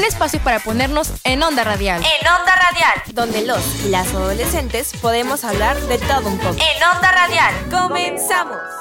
un espacio para ponernos en onda radial. En Onda Radial. Donde los y las adolescentes podemos hablar de todo un poco. En Onda Radial. ¡Comenzamos!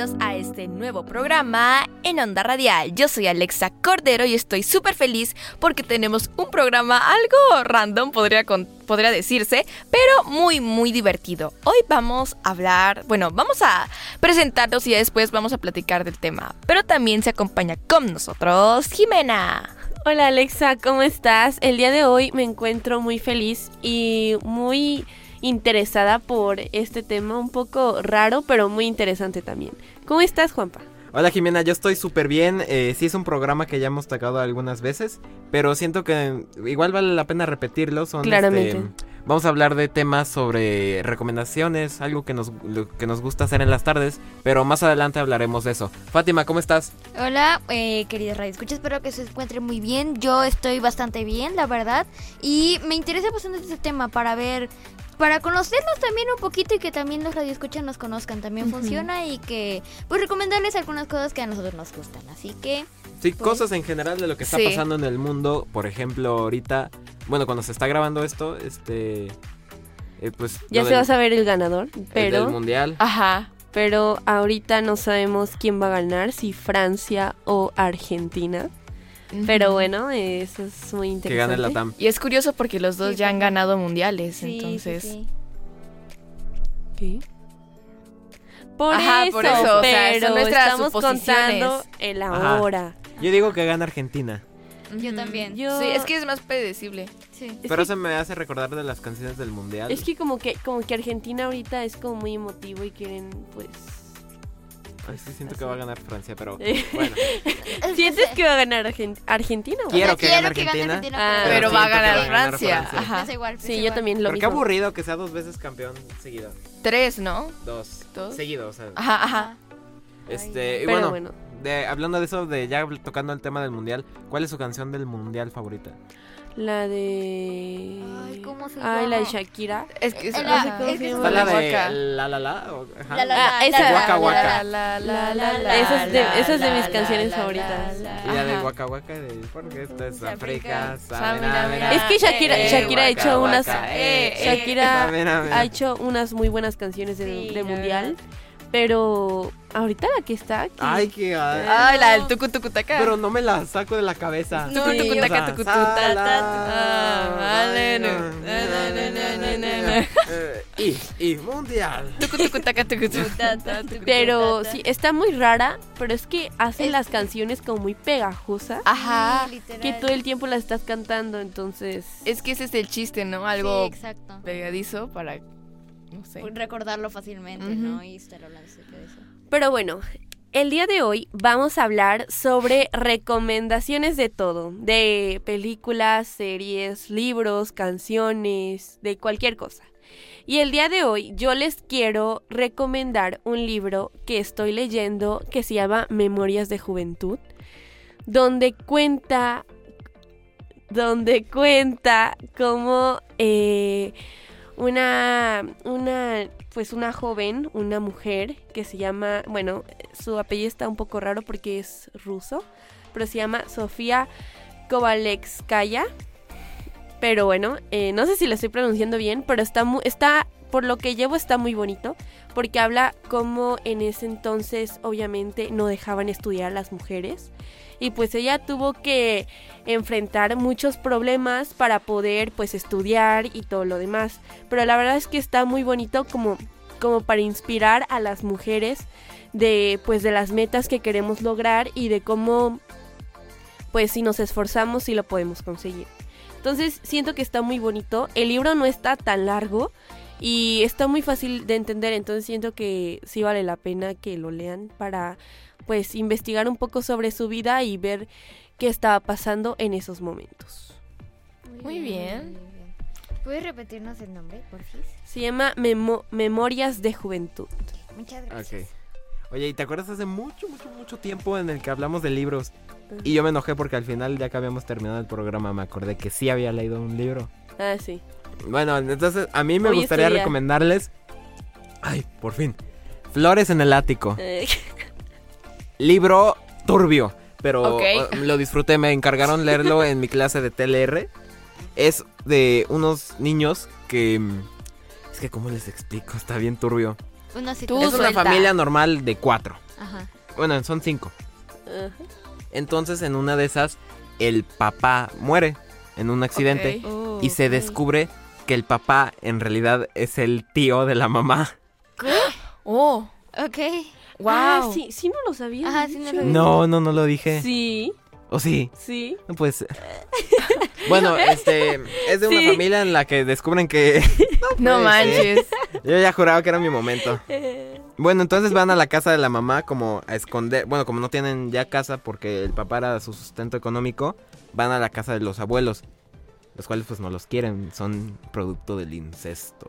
A este nuevo programa en Onda Radial. Yo soy Alexa Cordero y estoy súper feliz porque tenemos un programa algo random, podría, podría decirse, pero muy, muy divertido. Hoy vamos a hablar, bueno, vamos a presentarnos y después vamos a platicar del tema. Pero también se acompaña con nosotros Jimena. Hola Alexa, ¿cómo estás? El día de hoy me encuentro muy feliz y muy interesada por este tema un poco raro, pero muy interesante también. ¿Cómo estás, Juanpa? Hola Jimena, yo estoy súper bien. Eh, sí es un programa que ya hemos tocado algunas veces, pero siento que igual vale la pena repetirlo. Son, Claramente. este, vamos a hablar de temas sobre recomendaciones, algo que nos, lo que nos gusta hacer en las tardes, pero más adelante hablaremos de eso. Fátima, ¿cómo estás? Hola, eh, queridas Radio Escucha, espero que se encuentren muy bien. Yo estoy bastante bien, la verdad. Y me interesa bastante este tema para ver, para conocernos también un poquito y que también los Radio Escucha nos conozcan. También funciona y que, pues, recomendarles algunas cosas que a nosotros nos gustan. Así que, Sí, Pues- cosas en general de lo que está Sí. pasando en el mundo. Por ejemplo, ahorita, bueno, cuando se está grabando esto, este, eh, pues Ya se va a saber el ganador, el del pero, mundial. ajá, pero ahorita no sabemos quién va a ganar, si Francia o Argentina. Pero bueno, eso es muy Que interesante. gane la TAM. Y es curioso porque los dos Sí, ya han ganado mundiales, sí, entonces... sí, sí. ¿Qué? Por, Ajá, eso, por eso, o sea, pero nuestras estamos contando el Ajá. ahora. Yo digo que gana Argentina. Yo también. Yo- Sí, es que es más predecible. Sí. Es Pero que- se me hace recordar de las canciones del mundial. Es que como que como que Argentina ahorita es como muy emotivo y quieren pues Ay, sí, siento así. que va a ganar Francia, pero bueno. ¿Sientes que va a ganar Argen- Argentina? o- Quiero O sea, que gane quiero Argentina, Ah, Pero va a ganar va a ganar Francia. Francia. Ajá. Piensa igual, Sí, yo también lo Pero qué mismo. aburrido que sea dos veces campeón seguido. Tres, ¿no? Dos. ¿Dos? Seguido, o sea. Ajá, ajá. Este, y Pero bueno, bueno, De, hablando de eso, de ya tocando el tema del mundial, ¿cuál es su canción del mundial favorita? La de Ay, ¿cómo se Ay, la de llama? Shakira. Es que es, Eh, la- ajá. es que ¿Está es la la de. La La La? o- ajá. La, la, Ah, la, esa- la, Waka la, Waka. la, La, La, la, la, esa es de- esa es de la, mis la, canciones la, favoritas. la, Y la de. Waka Waka de porque esto es África. Es que Shakira- Eh, Shakira ha hecho unas- eh, eh, Shakira ha hecho unas muy buenas canciones de, mundial, pero ahorita la que está aquí. Ay, qué. ay, Ay, la del tucu tucu taca. Pero no me la saco de la cabeza. No, Sí, tucu, o taca, sea, tucu, tu, sa, ta, la, ta, vale, no. na, Na, na, na, na, na, na, na. Eh, Y, y mundial. Pero sí, está muy rara, pero es que hacen las canciones como muy pegajosas, Ajá. Que todo el tiempo las estás cantando, entonces... Es que ese es el chiste, ¿no? Algo pegadizo para. No sé. Recordarlo fácilmente. ¿no? Y estar hablando acerca de eso. Pero bueno, el día de hoy vamos a hablar sobre recomendaciones de todo, de películas, series, libros, canciones, de cualquier cosa. Y el día de hoy yo les quiero recomendar un libro que estoy leyendo que se llama Memorias de Juventud, donde cuenta, donde cuenta cómo eh, una, una, pues una joven, una mujer que se llama, bueno, su apellido está un poco raro porque es ruso, pero se llama Sofía Kovalevskaya. Pero bueno, eh, no sé si lo estoy pronunciando bien, pero está, mu- está, por lo que llevo está muy bonito, porque habla como en ese entonces obviamente no dejaban estudiar a las mujeres. Y pues ella tuvo que enfrentar muchos problemas para poder pues estudiar y todo lo demás. Pero la verdad es que está muy bonito como, como para inspirar a las mujeres de pues de las metas que queremos lograr y de cómo pues si nos esforzamos sí lo podemos conseguir. Entonces siento que está muy bonito. El libro no está tan largo y está muy fácil de entender. Entonces siento que sí vale la pena que lo lean para pues investigar un poco sobre su vida y ver qué estaba pasando en esos momentos. Muy bien. ¿Puedes repetirnos el nombre, por favor? Se llama Memo- Memorias de Juventud. Muchas gracias. Oye, ¿y te acuerdas hace mucho, mucho, mucho tiempo en el que hablamos de libros? Y yo me enojé porque al final, ya que habíamos terminado el programa, me acordé que sí había leído un libro. Ah, sí. Bueno, entonces a mí me Hoy gustaría recomendarles. Ay, por fin. Flores en el ático. Eh, Libro turbio. Pero lo disfruté, me encargaron leerlo en mi clase de TLR. Es de unos niños que... Es que, ¿cómo les explico? Está bien turbio. Una Tú es una suelta. familia normal de cuatro. Ajá. Bueno, son cinco. ajá. Entonces, en una de esas, el papá muere en un accidente. Y se descubre que el papá en realidad es el tío de la mamá. Oh, Ok. wow. Ah, sí, sí no lo sabía. Ajá, sí no lo No, no, no lo dije. Sí, ¿O sí? sí. No puede ser. Bueno, este, es de una Sí. familia en la que descubren que no manches. yo ya juraba que era mi momento. Eh, Bueno, entonces van a la casa de la mamá como a esconder, bueno, como no tienen ya casa porque el papá era su sustento económico, van a la casa de los abuelos, los cuales pues no los quieren, son producto del incesto.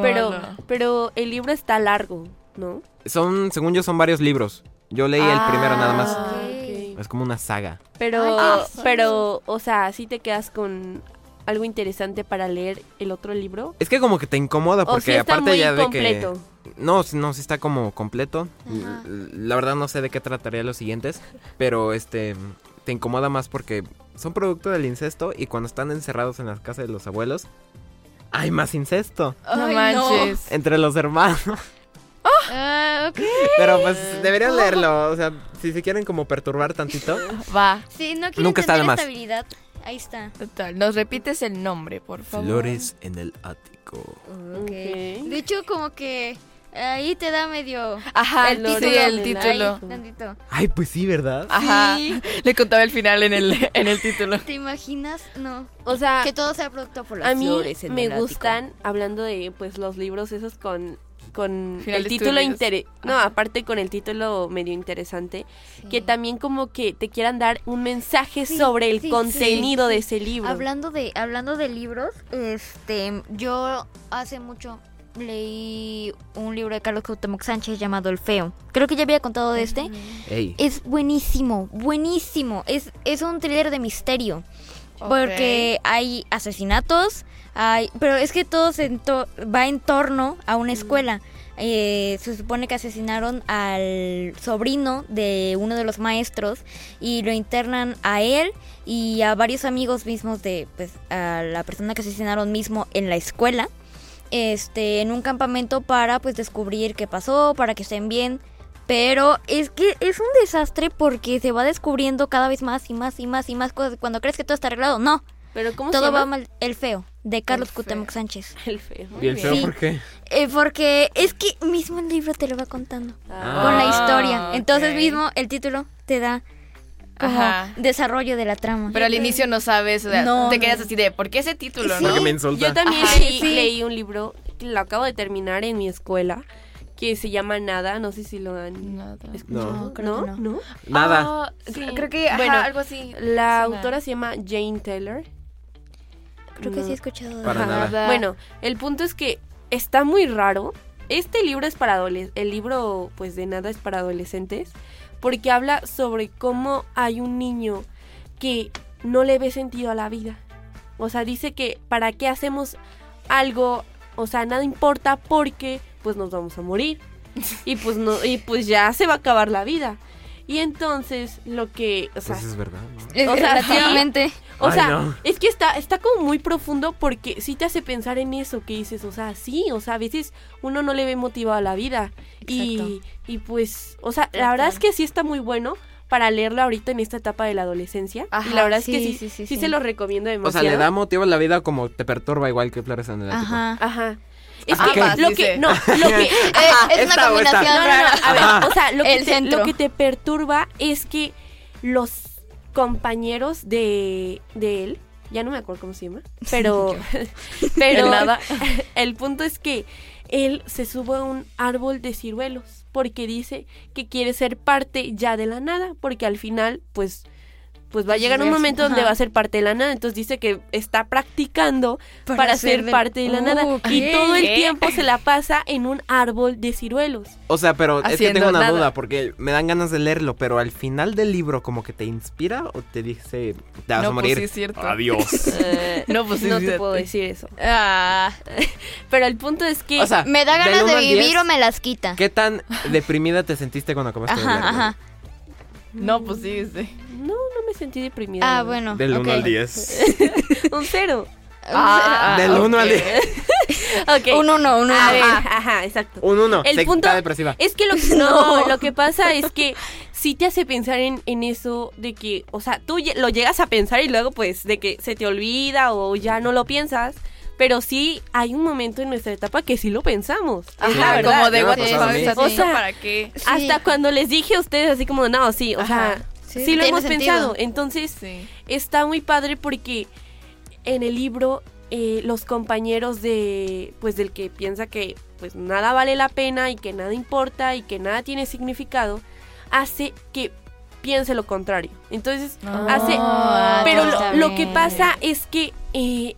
Pero, Hola. pero el libro está largo, ¿no? Son, según yo, son varios libros. Yo leí el primero nada más. Ah. Es como una saga. Pero, Ay, pero, o sea, sí te quedas con algo interesante para leer el otro libro. Es que como que te incomoda o porque sí está aparte muy ya de que no, sí- no sí está como completo. Ajá. La verdad no sé de qué trataría los siguientes, pero este te incomoda más porque son producto del incesto y cuando están encerrados en las casas de los abuelos hay más incesto No manches. entre los hermanos. Ah, ok. Pero pues deberían leerlo, o sea, si se quieren como perturbar tantito. Va, Sí, no quiero Nunca está de más. estabilidad. Ahí está. total. Nos repites el nombre, por favor. Flores en el ático. Ok. Ok. De hecho, como que ahí te da medio Ajá, el sí, título. el ahí, título. tantito. Ay, pues sí, ¿verdad? Ajá. Sí. Le contaba el final en el, en el título. ¿Te imaginas? No. O sea, Que todo sea producto por las a mí flores en me el ático. gustan, hablando de pues los libros esos con, con Finales el título No, aparte con el título medio interesante, que también como que te quieran dar un mensaje Sí, sobre el sí, contenido sí, de ese libro. Hablando de, hablando de libros, este, yo hace mucho leí un libro de Carlos Cuauhtémoc Sánchez llamado El Feo. Creo que ya había contado de este. Ey. Es buenísimo, buenísimo. Es, es un thriller de misterio. Porque hay asesinatos, hay, pero es que todo se ento- va en torno a una escuela. Eh, se supone que asesinaron al sobrino de uno de los maestros y lo internan a él y a varios amigos mismos de pues a la persona que asesinaron mismo en la escuela este en un campamento para pues descubrir qué pasó para que estén bien pero es que es un desastre porque se va descubriendo cada vez más y más y más y más cosas. Cuando crees que todo está arreglado, no. Pero ¿cómo se Todo va llama? mal. El feo, de Carlos feo. Cuauhtémoc Sánchez. El feo. ¿Y el feo Sí. por qué? Eh, porque es que mismo el libro te lo va contando. Ah. Con la Ah, historia. Entonces ok. mismo el título te da como Ajá. desarrollo de la trama. Pero al inicio no sabes, o sea, No, te no. quedas así de, ¿por qué ese título, Sí. no? Porque me insulta. Yo también Ajá. leí, Sí. leí un libro que lo acabo de terminar en mi escuela que se llama Nada, no sé si lo han Nada. escuchado. No, creo que no. Nada. Sí. Creo que, ajá, Bueno, algo así. La Suena. autora se llama Jane Taylor. Creo que sí he escuchado. de- Para nada. Bueno, el punto es que está muy raro. Este libro es para adolescentes. El libro, pues de nada, es para adolescentes. Porque habla sobre cómo hay un niño que no le ve sentido a la vida. O sea, dice que para qué hacemos algo, o sea, nada importa porque pues nos vamos a morir. Y pues no, y pues ya se va a acabar la vida. Y entonces lo que, o sea, Pues es verdad, ¿no? Es O sea, relativamente. o Ay, sea, no. es que está, está como muy profundo porque sí te hace pensar en eso que dices, o sea, sí, o sea, a veces uno no le ve motivado a la vida. Y, y pues, o sea, la verdad es que sí está muy bueno para leerlo ahorita en esta etapa de la adolescencia. y Ajá, la verdad es que sí, sí, sí, sí, sí, sí. se lo recomiendo O demasiado. sea, le da motivo a la vida como te perturba igual que flores en el ático. Ajá. Ajá. Es Ah, que lo Dice. que, no, lo que, Eh, es una combinación no, no, no, rara. a ver, Ajá. o sea, lo que, te, lo que te perturba es que los compañeros de, de él, ya no me acuerdo cómo se llama, pero, pero El nada. el punto es que él se sube a un árbol de ciruelos porque dice que quiere ser parte ya de la nada, porque al final, pues, pues va a llegar un momento donde va a ser parte de la nada. Entonces dice que está practicando para, ser parte de la nada. Ok. Y todo el ¿Qué? tiempo se la pasa en un árbol de ciruelos. O sea, pero es que tengo una nada. duda porque me dan ganas de leerlo, pero al final del libro como que te inspira o te dice te vas a no, pues morir. sí es cierto. Adiós. Eh, No, pues sí, no sí, te sí. puedo decir eso. Ah, Pero el punto es que... O sea, Me da ganas de vivir 10, o me las quita. ¿Qué tan deprimida te sentiste cuando acabaste de Ajá, leerlo? ajá. No, pues sí, sí. no, no me sentí deprimida. Ah, bueno. Del 1 ok. al 10. Un cero. Ah, Del 1 al ok. 10. Ok. Un uno, un uno. A ver, ajá, exacto. Un 1. El Se punto depresiva. es que lo que, no, lo que pasa es que sí te hace pensar en, en eso de que, o sea, tú lo llegas a pensar y luego pues de que se te olvida o ya no lo piensas, pero sí hay un momento en nuestra etapa que sí lo pensamos. Ajá, verdad. como de Ya me what ha the pasado a fuck, mí. o sea, ¿para qué? Sí. Hasta cuando les dije a ustedes así como, no, sí, o Ajá. sea, Sí, sí, lo hemos sentido. pensado. Entonces, Sí. está muy padre porque en el libro eh, los compañeros de pues del que piensa que pues nada vale la pena y que nada importa y que nada tiene significado hace que piense lo contrario entonces hace Ah, pero lo, lo que pasa es que eh,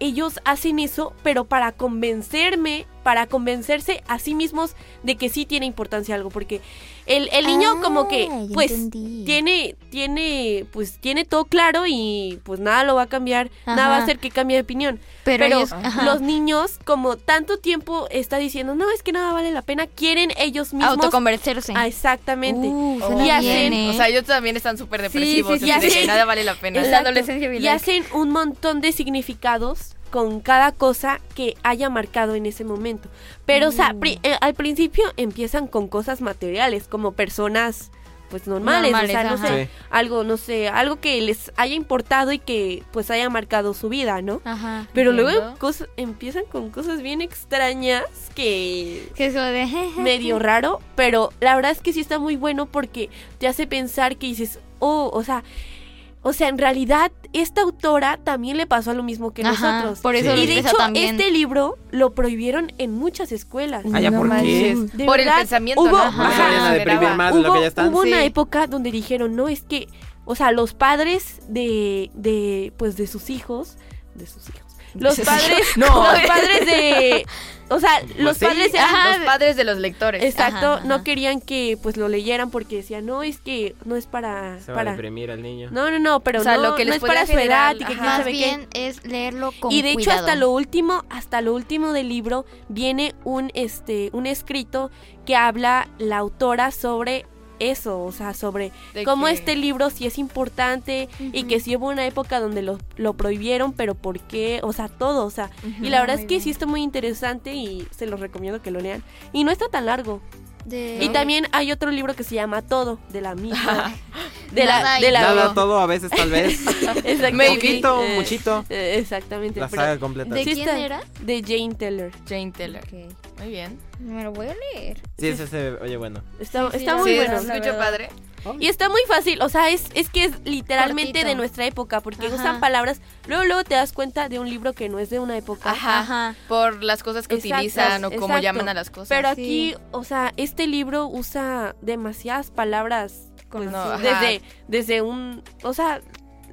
ellos hacen eso pero para convencerme para convencerse a sí mismos de que sí tiene importancia algo porque el, el niño como que Ah, pues entendí. tiene, tiene, pues tiene todo claro y pues nada lo va a cambiar, nada va a hacer que cambie de opinión. Pero, Pero, ellos- ajá. los niños, como tanto tiempo está diciendo, no, es que nada vale la pena, quieren ellos mismos. autoconvencerse. Ah, exactamente. Uh, Oh. bien, ¿eh? O sea, ellos también están súper depresivos. sí, sí, sí. que nada vale la pena. En la adolescencia Y hacen un montón de significados con cada cosa que haya marcado en ese momento. Pero, o sea, Mm. pri- eh, al principio empiezan con cosas materiales, como personas pues normales, Normales, o sea, no sé, Sí. algo, no sé, algo que les haya importado y que pues haya marcado su vida, ¿no? Ajá. Pero Entiendo. luego cosas, empiezan con cosas bien extrañas que Que de... medio raro, pero la verdad es que sí está muy bueno porque te hace pensar que dices, oh, o sea, o sea, en realidad esta autora también le pasó lo mismo que Ajá, nosotros. Por eso Sí. Y de hecho, también. este libro lo prohibieron en muchas escuelas. Ah, ya, No ¿por qué? manches. De Por el pensamiento, hubo- ¿no? Ajá. A deprimir más de lo que ya están. hubo una época donde dijeron, no, es que, o sea, los padres de, de, pues, de sus hijos, de sus hijos, los padres, No. los padres de, o sea, los sí. padres eran, Ajá. Los padres de los lectores. exacto, Ajá, ajá. no querían que, pues, lo leyeran porque decían, no, es que no es para, Se va a para, deprimir al niño. no, no, no, pero O sea, no, lo que no es para su edad y que Más sabe qué. bien es leerlo con Y de hecho cuidado. hasta lo último, hasta lo último del libro viene un este un escrito que habla la autora sobre eso, o sea, sobre cómo que- este libro sí es importante y que sí hubo una época donde lo, lo prohibieron, pero por qué, o sea, todo, o sea, y la verdad es que bien. sí está muy interesante y se los recomiendo que lo lean. Y no está tan largo. De- Y también hay otro libro que se llama Todo, de la misma. de la, de la Nada, todo, a veces, tal vez. Exactamente. Poquito, Eh, muchito. eh, exactamente. La saga completa. ¿De Sí quién era? de Jane Teller. Jane Teller. Ok. Muy bien. Me lo voy a leer. Sí, ese se oye bueno. Está, Sí, sí, está la muy sí, bueno. se escucha verdad. Y está muy fácil, o sea, es, es que es literalmente Cortito. de nuestra época, porque Ajá. usan palabras, luego luego te das cuenta de un libro que no es de una época. Ajá. Ajá. Por las cosas que Exacto, utilizan o cómo exacto. llaman a las cosas. Pero Sí. aquí, o sea, este libro usa demasiadas palabras pues, No, desde, desde un, o sea,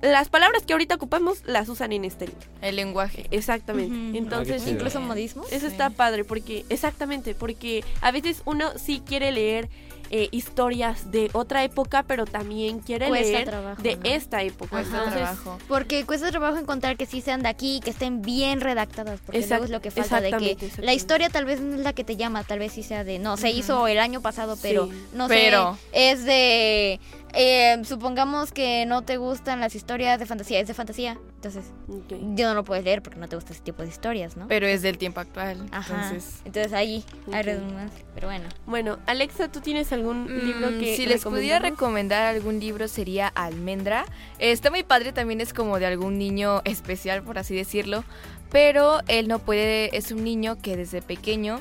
las palabras que ahorita ocupamos las usan en este libro. El lenguaje. Exactamente. Entonces, Ah. Incluso modismos. Eso Sí. está padre porque, exactamente, porque a veces uno sí quiere leer eh, historias de otra época, pero también quiere Cuesta leer trabajo, de ¿no? esta época. Cuesta. Entonces, trabajo. Porque cuesta trabajo encontrar que sí sean de aquí, que estén bien redactadas, porque Exact- luego es lo que falta de que la historia tal vez no es la que te llama, tal vez sí sea de, no, se hizo el año pasado, pero Sí. no Pero- sé, es de, eh, supongamos que no te gustan las historias de fantasía, es de fantasía, entonces ok. yo no lo puedes leer porque no te gusta ese tipo de historias, ¿no? Pero es del tiempo actual. Ajá, Entonces. entonces ahí hay Ok. redundancia, pero bueno. Bueno, Alexa, ¿tú tienes algún Mm, libro que si les pudiera recomendar algún libro sería Almendra. Está muy padre, también es como de algún niño especial, por así decirlo. Pero él no puede, es un niño que desde pequeño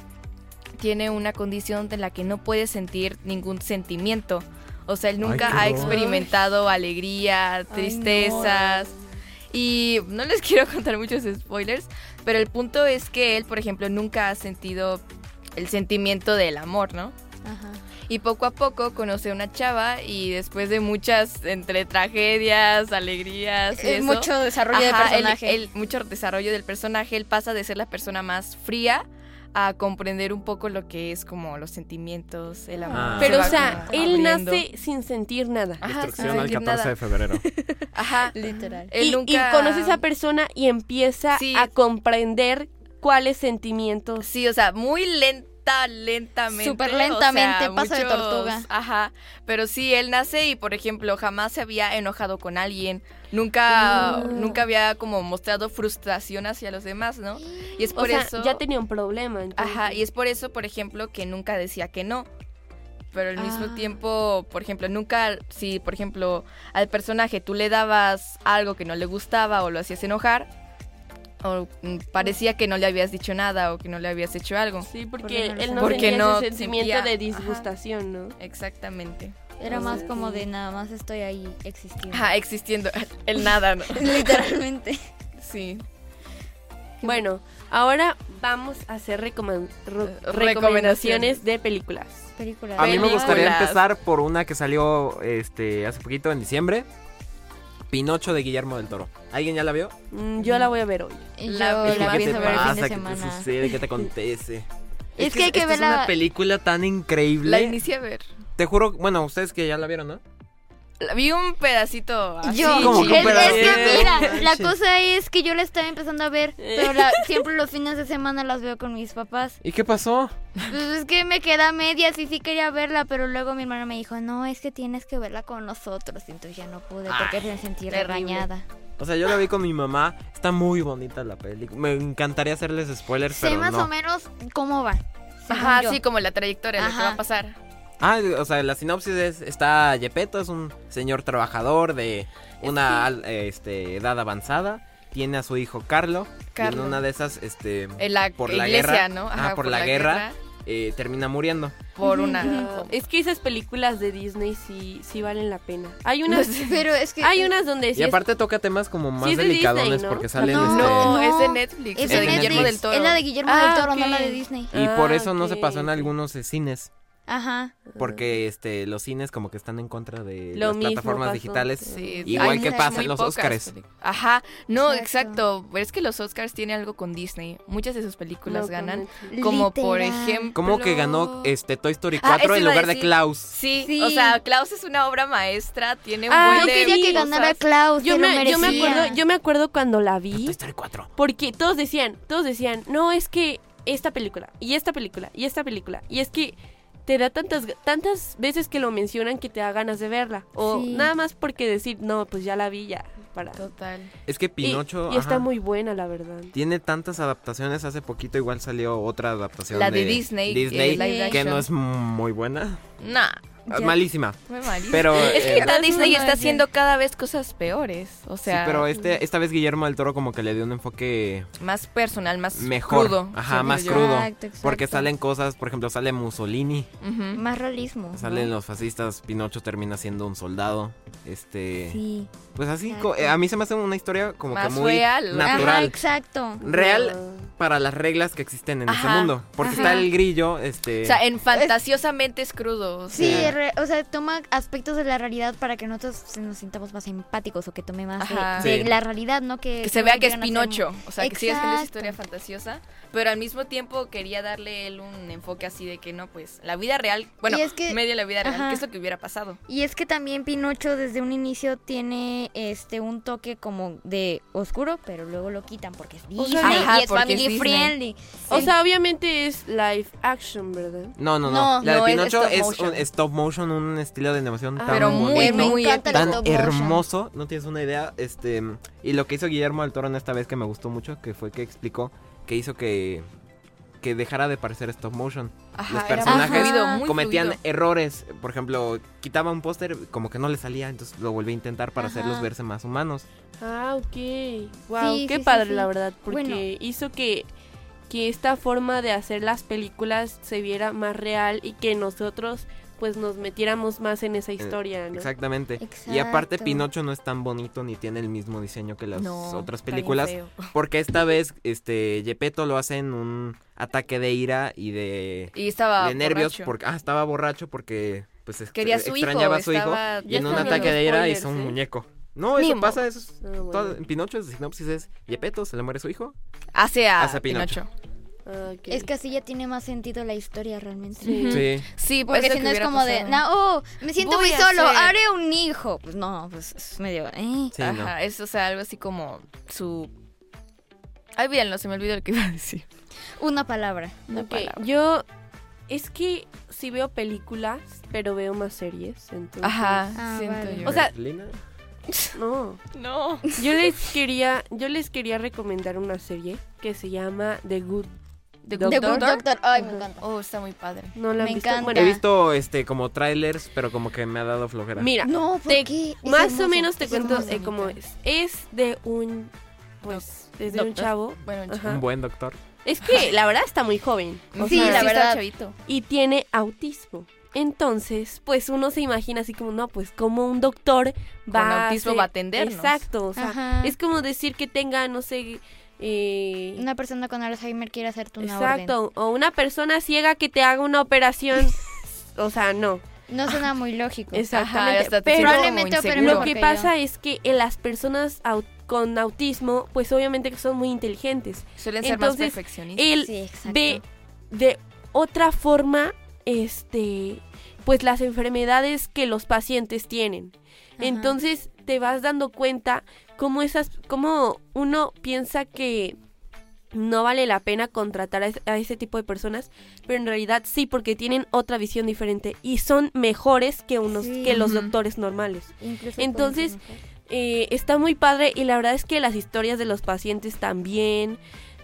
tiene una condición en la que no puede sentir ningún sentimiento. O sea, él nunca qué ha experimentado alegría, tristezas. Y no les quiero contar muchos spoilers, pero el punto es que él, por ejemplo, nunca ha sentido el sentimiento del amor, ¿no? Ajá. Y poco a poco conoce a una chava y después de muchas, entre tragedias, alegrías y eso, mucho desarrollo de ajá, él- personaje. mucho desarrollo del personaje, él pasa de ser la persona más fría a comprender un poco lo que es como los sentimientos, el amor. Ah. Pero, o sea, como él abriendo. nace sin sentir nada. Ajá, sin al sentir 14 nada. de febrero. Ajá. Literal. Él y, y nunca- conoce a esa persona y empieza Sí. a comprender cuáles sentimientos. Sí, o sea, muy lenta, lentamente. Súper o lentamente, sea, paso de tortuga. Ajá, pero sí, él nace y, por ejemplo, jamás se había enojado con alguien. Nunca, nunca había como mostrado frustración hacia los demás, ¿no? Y es O por sea, eso... ya tenía un problema. entonces. Ajá, y es por eso, por ejemplo, que nunca decía que no. Pero al mismo Ah. tiempo, por ejemplo, nunca, si por ejemplo al personaje tú le dabas algo que no le gustaba o lo hacías enojar, o parecía que no le habías dicho nada o que no le habías hecho algo. Sí, porque él no Porque sentía no ese sentimiento sentía- de ajá. disgustación, ¿no? Exactamente. Era más como de nada más estoy ahí existiendo. Ajá, existiendo el nada, ¿no? Literalmente. Sí. Bueno, ahora vamos a hacer recomen- ro- Eh, recomendaciones de películas. Película. A mí me gustaría empezar por una que salió este hace poquito en diciembre. Pinocho de Guillermo del Toro. ¿Alguien ya la vio? Mm, yo la voy a ver hoy. Yo La- la, ¿qué te ver el fin de ¿Qué te sucede? ¿Qué te acontece? Es que hay que esta es verla- una película tan increíble. La inicié a ver. Te juro, bueno, ustedes que ya la vieron, ¿no? Vi un pedacito así. Yo, ¿Cómo que un es, es que mira, la cosa es que yo la estaba empezando a ver, pero la- siempre los fines de semana las veo con mis papás. ¿Y qué pasó? Pues es que me queda a medias y sí quería verla, pero luego mi hermana me dijo, no, es que tienes que verla con nosotros. Y entonces ya no pude porque me sentí regañada. O sea, yo la vi con mi mamá. Está muy bonita la película. Me encantaría hacerles spoilers, Sé pero más no. o menos cómo va. Ajá, yo. sí, como la trayectoria, lo que Ajá. va a pasar. Ah, o sea, la sinopsis es, está Yepeto, es un señor trabajador de una al- este, edad avanzada. Tiene a su hijo Carlo. Y Carlo. en una de esas, este, En la por la iglesia, guerra, ¿no? ajá, por, la, guerra, eh, termina muriendo. por una. Ah, es que esas películas de Disney sí, sí valen la pena. Hay unas, Pero es que... hay unas donde sí Y es- aparte toca temas como más es de delicadones Disney, ¿no? porque salen No, este... No, No, es de Netflix. es de Guillermo Netflix. del Toro. Es la de Guillermo Ah, del Toro, no la de Disney. Y por Ah, eso no se pasó en algunos eh, cines. Ajá. Porque este los cines como que están en contra de Lo las mismo plataformas pasó. digitales. Sí, Igual que pasa en los pocas películas. Ajá, no, Exacto. exacto. Pero es que los Oscars tienen algo con Disney. Muchas de sus películas No, ganan. Como por ejemplo. Como que ganó este Toy Story Ah, 4 eso en lugar de. Klaus. Sí, Sí. o sea, Klaus es una obra maestra. Tiene un Ah, buen Yo de quería que ganara Klaus, Yo me, yo, me acuerdo, yo me acuerdo cuando la Toy vi, Story 4. porque todos decían, todos decían, no, es que esta película, y esta película, y esta película, y es que te da tantas, tantas veces que lo mencionan que te da ganas de verla, o Sí. nada más porque decir, no, pues ya la vi ya, para... Total. Es que Pinocho y, está ajá, muy buena, la verdad. tiene tantas adaptaciones. Hace poquito igual salió otra adaptación La de Disney, Disney eh, live que no es muy buena. Nah, Ah, Ya. Malísima. fue malísimo. Pero es que eh, ahorita Disney está haciendo cada vez cosas peores. O sí, sea, pero este esta vez Guillermo del Toro como que le dio un enfoque más personal, más mejor. crudo. Ajá, más yo. crudo. Exacto, exacto. Porque salen cosas, por ejemplo, sale Mussolini. Más realismo. ¿no? salen los fascistas, Pinocho termina siendo un soldado. Este, Sí. pues así eh, a mí se me hace una historia como Más que muy real. Ajá, natural. exacto. Real para las reglas que existen en ese Ajá, mundo. Porque ajá. está el grillo, este. O sea, en fantasiosamente es crudo. o Sí, re- o sea, toma aspectos de la realidad para que nosotros nos sintamos más empáticos o que tome más de- Ajá. de, Sí. la realidad, ¿no? Que, que se vea que es Pinocho. O sea, que sigue siendo esa historia fantasiosa. Pero al mismo tiempo quería darle él un enfoque así de que no, pues la vida real. Bueno, es que- medio la vida real. ajá. ¿Qué es lo que hubiera pasado? Y es que también Pinocho desde un inicio tiene este un toque como de oscuro, pero luego lo quitan porque es O Disney sea, Ajá, y es family friendly. O sea, obviamente es live action, ¿verdad? No, no, No, no. La no, de es Pinocho stop es un stop motion, un estilo de animación Ah, tan Pero muy, bonito, me muy tan motion. hermoso, no tienes una idea, este, y lo que hizo Guillermo del Toro en esta vez que me gustó mucho, que fue que explicó que hizo que que dejara de parecer stop motion. Ajá, Los personajes fluido, Cometían fluido. errores, por ejemplo, quitaba un póster como que no le salía, entonces lo volví a intentar para Ajá. hacerlos verse más humanos. Ah, ok. Wow, Sí, qué sí, padre, sí, sí. la verdad, porque Bueno. hizo que, que esta forma de hacer las películas se viera más real y que nosotros pues nos metiéramos más en esa historia, ¿no? Exactamente. Y aparte. Pinocho no es tan bonito ni tiene el mismo diseño que las No, otras películas. Porque esta vez, este, Gepetto lo hace en un ataque de ira y de, Y estaba de nervios borracho. porque ah, estaba borracho porque pues est- Quería a su hijo, extrañaba a su hijo y en un ataque de ira spoilers, hizo un ¿eh? muñeco. No, eso pasa, eso es Ah, bueno. todo- en Pinocho, en sinopsis es Yepeto, se le muere su hijo. Hace a, Hace a Pinocho. Pinocho. Ah. Es que así ya tiene más sentido la historia realmente. Sí. Ujú. Sí. Sí, Porque si no es como de, no, oh, me siento Voy muy solo, hacer- haré un hijo. Pues no, pues es medio, eh. Sí, no. Ajá, es o sea, algo así como su... Ay, olvídenlo, se me olvidó lo que iba a decir. Una palabra. Una palabra. Yo es que sí veo películas, pero veo más series, entonces. Ajá, Ah, siento vale. yo. O sea- Lina. No. no. Yo les quería, yo les quería recomendar una serie que se llama The Good The Doctor. The Good Doctor. Ay, me encanta. Oh, está muy padre. No la Me visto. encanta. Bueno, He visto este como trailers, pero como que me ha dado flojera. mira, No, ¿por te- qué? Es más hermoso, o menos te es cuento hermoso. eh, cómo es. Es de un pues es de un Doctor. chavo. Bueno, Ajá. Un buen doctor. Es que la verdad está muy joven. o Sí, sea, la está verdad. chavito. y tiene autismo. Entonces, pues uno se imagina así como, no, pues como un doctor va Con a autismo hacer- va a atendernos. Exacto, o sea, Ajá. es como decir que tenga, no sé, Una persona con Alzheimer quiere hacerte una exacto, o una persona ciega que te haga una operación, o sea, no. orden. No suena muy lógico. Exactamente, pero Probablemente. Lo que pasa es que en las personas con autismo, pues obviamente que son muy inteligentes. Suelen ser más Entonces, perfeccionistas. Él Sí, ve de otra forma, este, pues las enfermedades que los pacientes tienen. Ajá. Entonces te vas dando cuenta cómo esas, cómo uno piensa que no vale la pena contratar a, es- a ese tipo de personas, pero en realidad sí, porque tienen otra visión diferente y son mejores que unos, Sí. que los doctores normales. Incluso entonces. Eh, está muy padre y la verdad es que las historias de los pacientes también.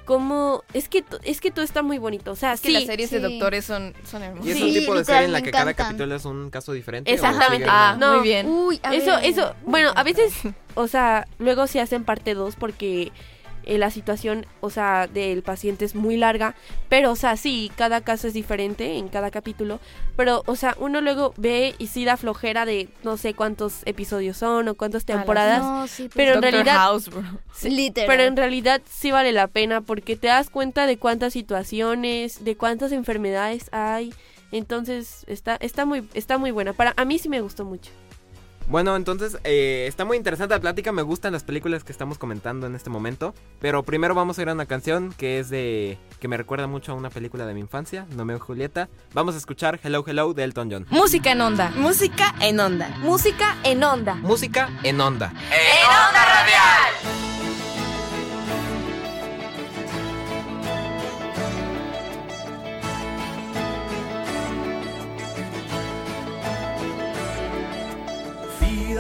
Como, es que, es que todo está muy bonito. O sea, Es que las series de doctores son, son Y hermosas. es Sí, un tipo de serie en la que cada capítulo es un caso diferente. Exactamente. Ah, No. muy bien. Uy, a Eso, ver. eso, bueno, a veces, o sea, luego se hacen parte 2 porque eh, la situación, o sea, del paciente es muy larga, pero, o sea, sí, cada caso es diferente en cada capítulo, pero, o sea, uno luego ve y sí da flojera de no sé cuántos episodios son o cuántas temporadas, No, sí, pues, pero en realidad- House, bro. sí, literal. pero en realidad sí vale la pena porque te das cuenta de cuántas situaciones, de cuántas enfermedades hay, entonces está, está muy, está muy buena. Para a mí sí me gustó mucho. Bueno, entonces eh, está muy interesante la plática. Me gustan las películas que estamos comentando en este momento. Pero primero vamos a ir a una canción que es de. que me recuerda mucho a una película de mi infancia, Nomeo Julieta. Vamos a escuchar Hello Hello de Elton John. Música en onda. Música en onda. Música en onda. Música en onda. Feet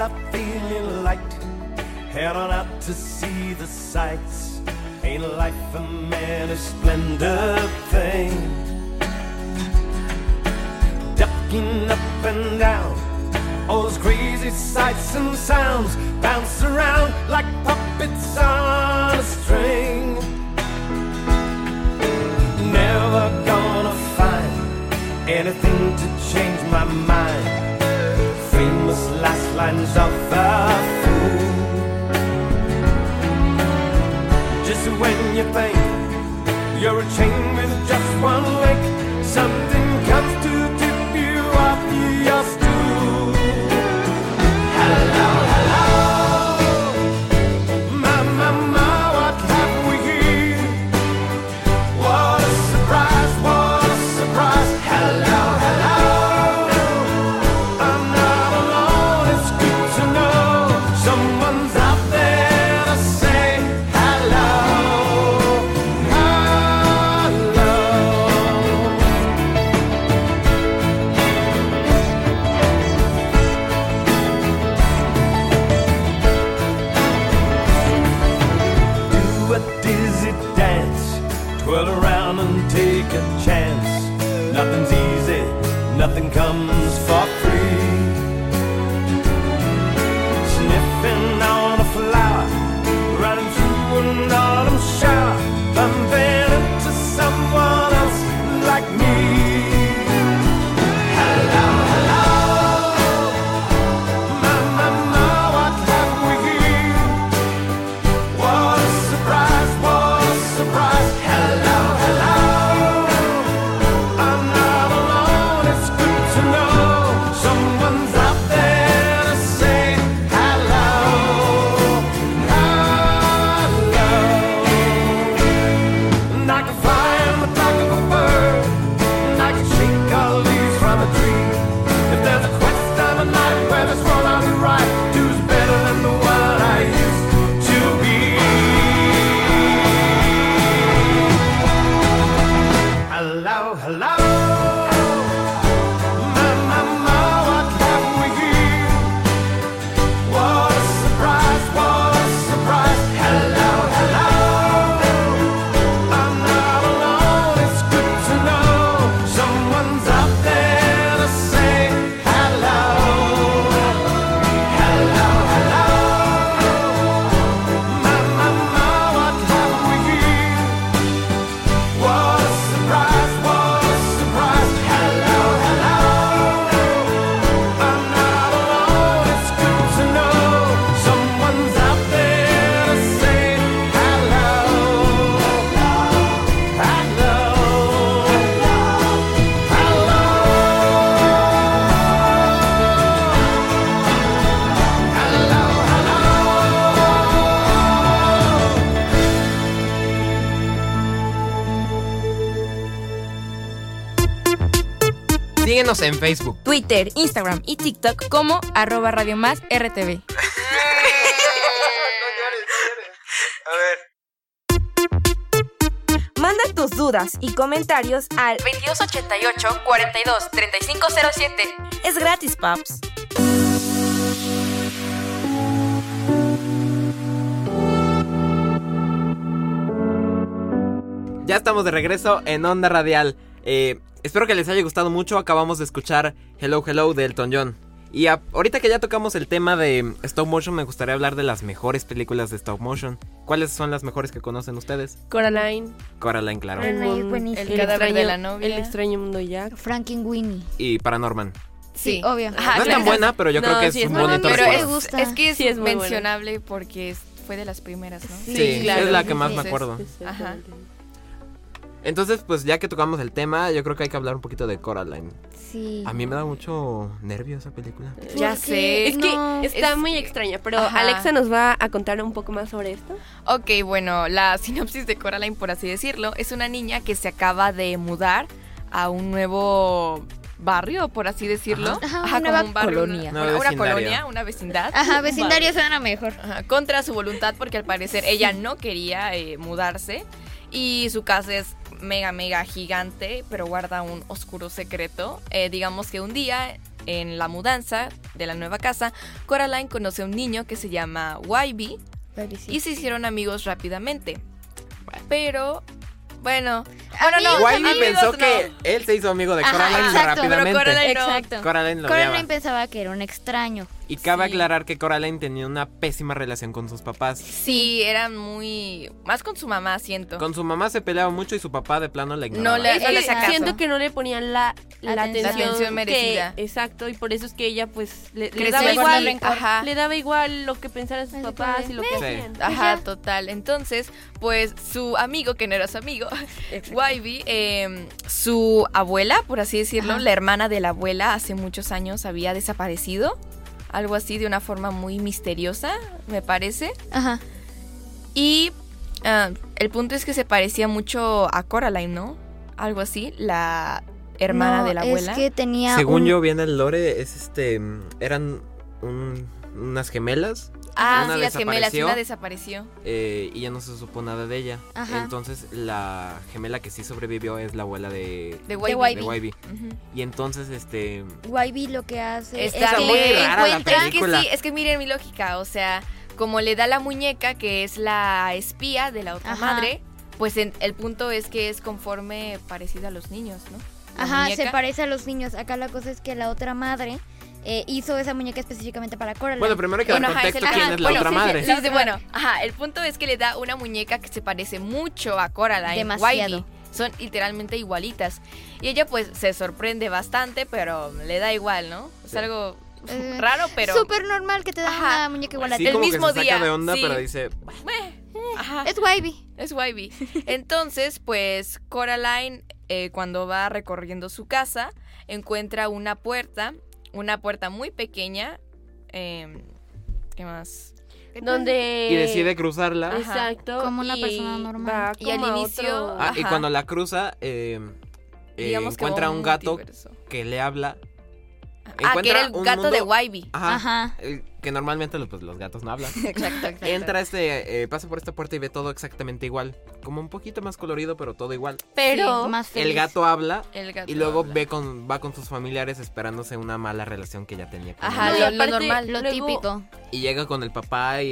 are feeling light, head on out to see the sights. Ain't life a man a splendid thing? Ducking up and down, all those crazy sights and sounds bounce around like puppets on a string. Never gonna find anything to change my mind famous last lines of a fool. Just when you think you're a chain with just one link, something nothing comes for Síguenos en Facebook. Twitter, Instagram y TikTok como arroba Radio Más RTV. Manda tus dudas y comentarios al 2288 42 3507. Es gratis, paps. Ya estamos de regreso en Onda Radial. Eh, espero que les haya gustado mucho. Acabamos de escuchar Hello Hello de Elton John. Y a- ahorita que ya tocamos el tema de stop motion, me gustaría hablar de las mejores películas de stop motion. ¿Cuáles son las mejores que conocen ustedes? Coraline. Coraline, claro. Coraline. el es buenísimo. El cadáver de la extraño- novia. El extraño mundo Jack. Frankenweenie. Y Paranorman. Sí, obvio. Ajá, no es tan buena, pero yo No, creo que sí, es es un bonito. Pero es, gusta. es que es, Sí, es muy buena. mencionable porque es- fue de las primeras, ¿no? Sí, Sí, claro. es la que más me acuerdo. Exactamente. Entonces, pues ya que tocamos el tema, yo creo que hay que hablar un poquito de Coraline. Sí. A mí me da mucho nervio esa película. Ya sé. Es que está es- muy extraña, pero Ajá. Alexa nos va a contar un poco más sobre esto. Ok, bueno, la sinopsis de Coraline, por así decirlo, es una niña que se acaba de mudar a un nuevo barrio, por así decirlo. Ajá, Ajá, una nueva como un barrio, colonia. Una, una vecindario. colonia, una vecindad. Ajá, vecindario suena mejor. Ajá, contra su voluntad porque al parecer ella no quería eh, mudarse y su casa es mega mega gigante pero guarda un oscuro secreto Eh, digamos que un día en la mudanza de la nueva casa Coraline conoce a un niño que se llama YB y se hicieron amigos rápidamente pero bueno bueno no amigos pensó no. que él se hizo amigo de Ajá, Coraline exacto, pero rápidamente. Coraline no. Coraline lo Coraline odiaba. pensaba que era un extraño. Y cabe Sí. aclarar que Coraline tenía una pésima relación con sus papás. sí eran muy más con su mamá siento Con su mamá se peleaba mucho y su papá de plano la ignoraba. No le- no le siento que no le ponían la, la Atención. atención, La atención merecida. que- exacto, y por eso es que ella pues le, le daba igual. Ajá. le daba igual lo que pensaran sus papás y lo que hacían. Ajá, total. Entonces, pues su amigo, que no era su amigo, Wybie, eh, su abuela, por así decirlo, Ajá. la hermana de la abuela, hace muchos años había desaparecido. Algo así, de una forma muy misteriosa, me parece. Ajá. Y ah, el punto es que se parecía mucho a Coraline, ¿no? Algo así, la hermana No, de la abuela. Es que tenía. Según un- yo, bien el lore, es este. mm, Eran un- unas gemelas Ah, una sí, las gemelas, desapareció. una desapareció. eh, y ya no se supo nada de ella. Ajá. Entonces, la gemela que sí sobrevivió es la abuela de, De Wybie. Wybie. de Wybie. Y entonces, este. YB lo que hace Está es que muy rara la encuentra Es que sí, es que miren mi lógica, o sea, como le da la muñeca que es la espía de la otra Ajá. madre, pues en- el punto es que es conforme parecida a los niños, ¿no? La Ajá, se parece a los niños. Acá la cosa es que la otra madre eh, hizo esa muñeca específicamente para Coraline. Bueno, primero hay que dar Bueno, ajá, es contexto el- quién ajá, es la bueno, otra sí, madre. Sí, sí, bueno, ajá, el punto es que le da una muñeca que se parece mucho a Coraline, Demasiado. Wybie. Son literalmente igualitas. Y ella pues se sorprende bastante, pero le da igual, ¿no? Es Sí. algo Eh, raro, pero... Súper normal que te Ajá. una muñeca igual a Sí, ti. el como mismo que se saca día, de onda, sí. pero dice. Ajá. Es YB. Es Wybie. Entonces, pues Coraline, eh, cuando va recorriendo su casa, encuentra una puerta, una puerta muy pequeña. eh, ¿Qué más? Donde Y decide cruzarla. Ajá. Exacto. Como una y persona normal. Y al inicio- otro- Ah, y cuando la cruza, eh, eh, que encuentra un gato multiverso. que le habla. Ah, que era el gato de Wybie. Ajá. Ajá. el- normalmente los, pues, los gatos no hablan. Exacto, exacto. Entra este, eh, pasa por esta puerta y ve todo exactamente igual. Como un poquito más colorido, pero todo igual. Pero Sí, más feliz. El gato habla El gato y luego habla. ve con, va con sus familiares esperándose una mala relación que ya tenía con Ajá, lo, normal. Lo Luego- típico. Y llega con el papá y,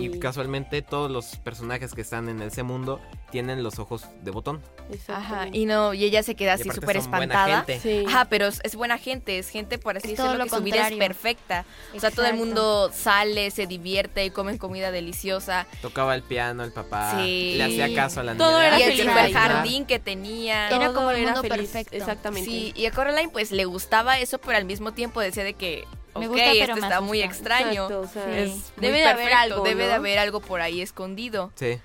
Y- y casualmente todos los personajes que están en ese mundo tienen los ojos de botón. Ajá, y no, y ella se queda así súper espantada. gente. Sí. Ajá, pero es, buena gente, es gente, por así Es todo decirlo, lo que su vida es perfecta. O sea, todo el Exacto. Mundo sale, se divierte y comen comida deliciosa. Tocaba el piano el papá, Sí. le hacía caso a la niña. Todo de, era "Ay, y el ¿quieres feliz. bailar?". jardín que tenía. Era como el mundo feliz, perfecto. Exactamente. Sí, y a Coraline pues le gustaba eso, pero al mismo tiempo decía de que, Me ok, gusta, pero está muy asusta". extraño. Exacto, o sea, Sí. Es Debe muy debe de haber algo, debe de haber algo por ahí escondido. Sí.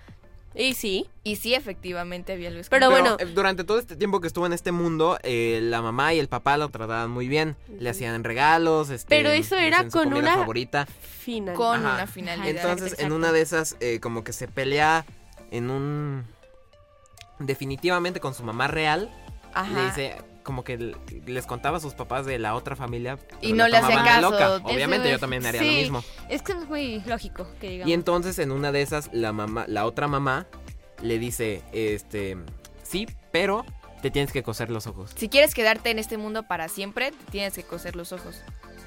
Y sí. Y sí, efectivamente había algo Pero bueno. eh, durante todo este tiempo que estuvo en este mundo, eh, la mamá y el papá lo trataban muy bien. Le hacían regalos, este, Pero eso era con una- favorita. Final. con Ajá. una finalidad. Entonces, exacto, en una de esas, eh, como que se pelea en un... Definitivamente con su mamá real. Ajá. Le dice, como que les contaba a sus papás de la otra familia. Y no le hacían caso. loca. Obviamente yo también haría lo mismo. Es que es muy lógico que digamos. Y entonces en una de esas la mamá, la otra mamá le dice, este, sí, pero te tienes que coser los ojos. Si quieres quedarte en este mundo para siempre, te tienes que coser los ojos.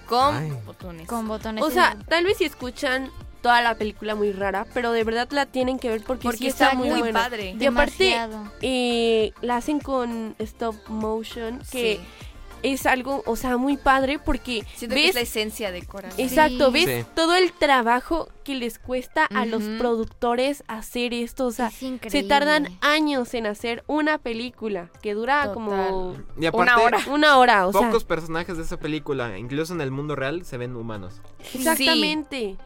Con Ay. botones. Con botones. O sea, tal vez si escuchan toda la película muy rara, pero de verdad la tienen que ver porque, Porque sí está, está muy, muy buena. padre. Y aparte, eh, la hacen con stop motion, que Sí. es algo, o sea, muy padre porque Siento que ves es la esencia de Coraline. Exacto, Sí. ves Sí. todo el trabajo que les cuesta a los productores hacer esto, o sea, Es se tardan años en hacer una película que dura como Y aparte, Una hora. una hora, o sea, pocos personajes de esa película, incluso en el mundo real, se ven humanos. exactamente.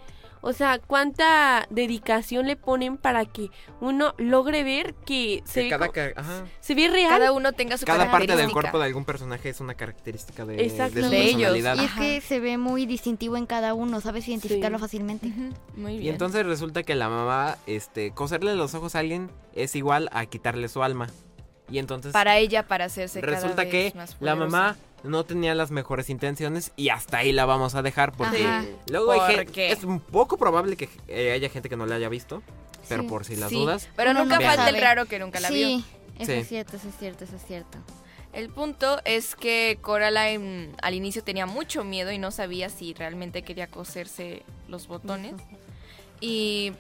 O sea, cuánta dedicación le ponen para que uno logre ver que se, Que ve, cada, co- ca- ajá, se ve real. Cada uno tenga su cada parte del cuerpo de algún personaje es una característica de, de su. De ellos. personalidad. Y es que se ve muy distintivo en cada uno, sabes identificarlo Sí. fácilmente. Muy bien. Y entonces resulta que la mamá, este, coserle los ojos a alguien es igual a quitarle su alma. Y entonces para ella, para hacerse cada resulta vez que más la mamá no tenía las mejores intenciones y hasta ahí la vamos a dejar porque Ajá. luego es un poco probable que eh, haya gente que no la haya visto, pero Sí. por si las Sí, dudas. Pero nunca no falta el raro que nunca la vio. Sí, eso Sí. es cierto, eso es cierto, eso es cierto. El punto es que Coraline al inicio tenía mucho miedo y no sabía si realmente quería coserse los botones. Y...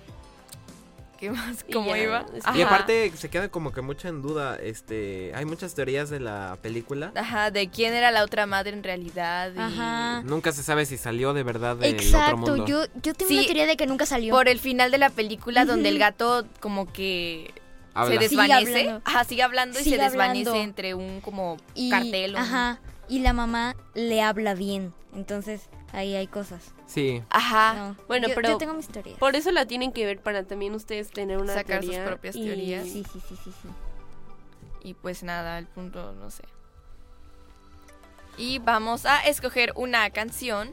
¿Qué más? Y ¿Cómo ya, iba? Ajá. Y aparte se queda como que mucho en duda, este, hay muchas teorías de la película. Ajá, de quién era la otra madre en realidad. y- Ajá. Nunca se sabe si salió de verdad del otro Exacto, mundo. yo, yo tengo Sí. una teoría de que nunca salió. Por el final de la película donde el gato como que Habla. se Sigue desvanece. hablando. Ajá, sigue hablando y Sigue se desvanece hablando. entre un como y, cartel. o un- Ajá, y la mamá le habla bien, entonces ahí hay cosas. Sí. Ajá. No, bueno, yo, pero yo tengo mis teorías. Por eso la tienen que ver para también ustedes tener una Sacar sus propias y- teorías. Sí, sí, sí, sí, sí. Y pues nada, el punto, no sé. Y vamos a escoger una canción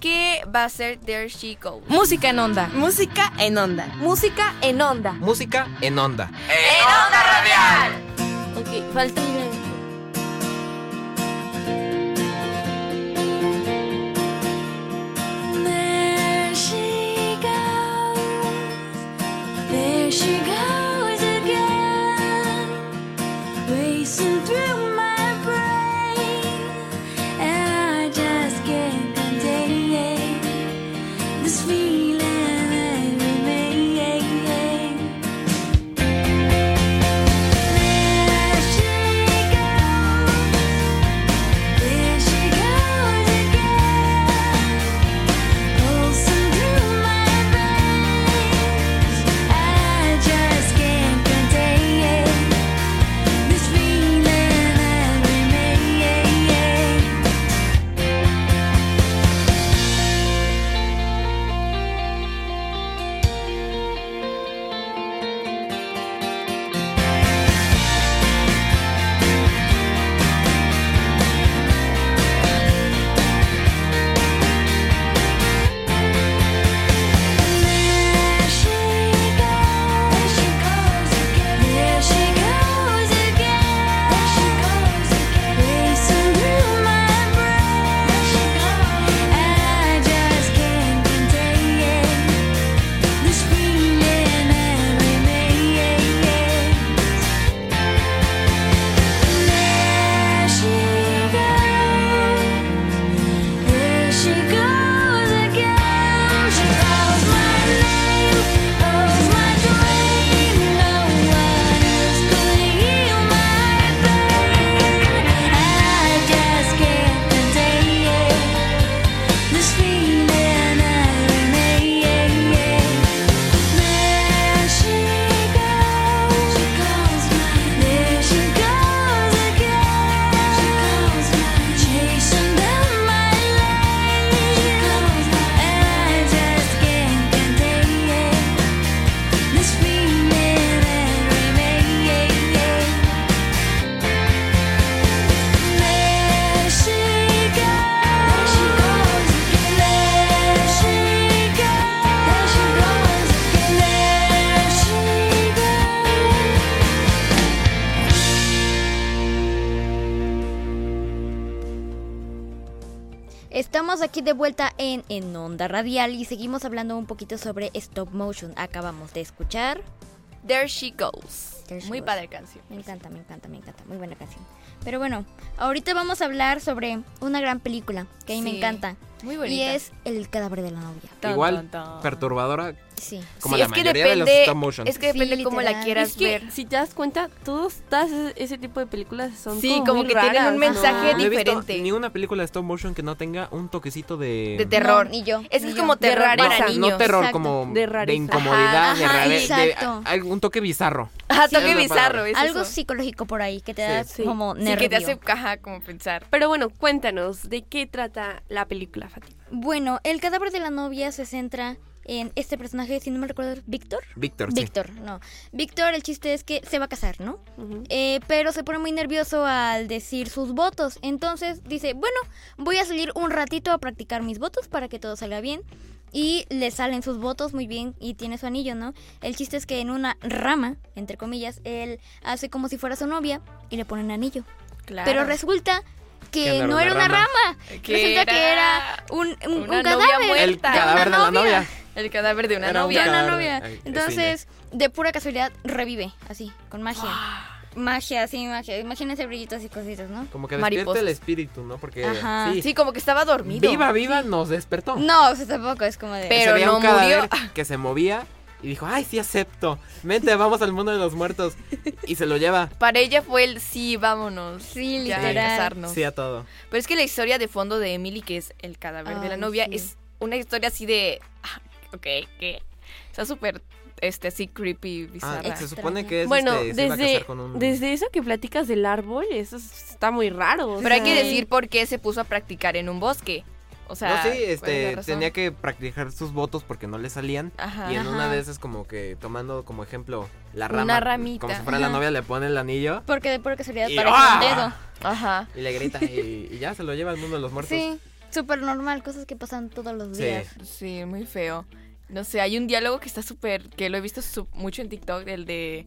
que va a ser There She Goes. Música en onda. Música en onda. Música en onda. Música en onda. Ok, falta de vuelta en, en Onda Radial y seguimos hablando un poquito sobre stop motion. Acabamos de escuchar. There She Goes. There She Muy Goes. padre canción. Me encanta, me encanta, me encanta. Muy buena canción. Pero bueno, ahorita vamos a hablar sobre una gran película que a mí me encanta. Muy bonita. Y es El cadáver de la novia. Tan, Igual, tan, tan. perturbadora, Sí. como Sí, la es que de los depende- stop motion. Es que Sí, depende cómo la quieras Es que, ver. si te das cuenta, todos, todas ese, ese tipo de películas son Sí, como, como muy que tienen un ¿no? mensaje No he visto diferente. ni una película de stop motion que no tenga un toquecito de... De terror. No, ni yo. Es que es como De terror para rareza. niños. No terror, Exacto. como De de, rareza. incomodidad, de Ajá, rare- de exacto. a- algún toque bizarro. Ajá, Sí, toque bizarro. Es Algo eso. psicológico por ahí que te Sí. da Sí. como Sí, nervio. que te hace caja como pensar. Pero bueno, cuéntanos, ¿de qué trata la película, Fátima? Bueno, el cadáver de la novia se centra en este personaje, si no me recuerdo, Víctor. Víctor, sí. Víctor, no. Víctor, el chiste es que se va a casar, ¿no? Eh, pero se pone muy nervioso al decir sus votos. Entonces dice, bueno, voy a salir un ratito a practicar mis votos para que todo salga bien. Y le salen sus votos muy bien y tiene su anillo, ¿no? El chiste es que en una rama, entre comillas, él hace como si fuera su novia y le pone un anillo. Claro. Pero resulta que Que no era una rama. Que resulta que era era un, un, una un novia cadáver. muerta. El cadáver de la novia. El cadáver de una Era un de novia. una Entonces, de pura casualidad, revive, así, con magia. Magia, así, magia. Imagínense brillitos y cositas, ¿no? Como que despierta Mariposas. el espíritu, ¿no? Porque Ajá. sí, Sí, como que estaba dormido. viva, viva, nos despertó. No, o sea, tampoco es como de... Pero no murió. que se movía y dijo, ay, sí acepto. Vente, vamos al mundo de los muertos. Y se lo lleva. Para ella fue el sí, vámonos. Sí, ya, literal. casarnos. Sí a todo. Pero es que la historia de fondo de Emily, que es el cadáver de la novia, sí. es una historia así de. ah, Ok, ¿qué? Está súper, este, así creepy, Ah, se supone que es Bueno, este, se iba a desde, casar con un... desde eso que platicas del árbol, eso es- está muy raro. Pero hay que decir por qué se puso a practicar en un bosque. O sea, no, sí, ¿cuál es la este, tenía que practicar sus votos porque no le salían. Ajá. Y en una de esas como que tomando como ejemplo la Una rama. ramita. Como si fuera la novia, le pone el anillo Porque de pura casualidad Y- parece ¡Ah! un dedo. Ajá. y le grita y, y ya se lo lleva al mundo de los muertos. Sí, súper normal, cosas que pasan todos los Sí. días. Sí, muy feo. No sé, hay un diálogo que está súper, que lo he visto mucho en TikTok, el de...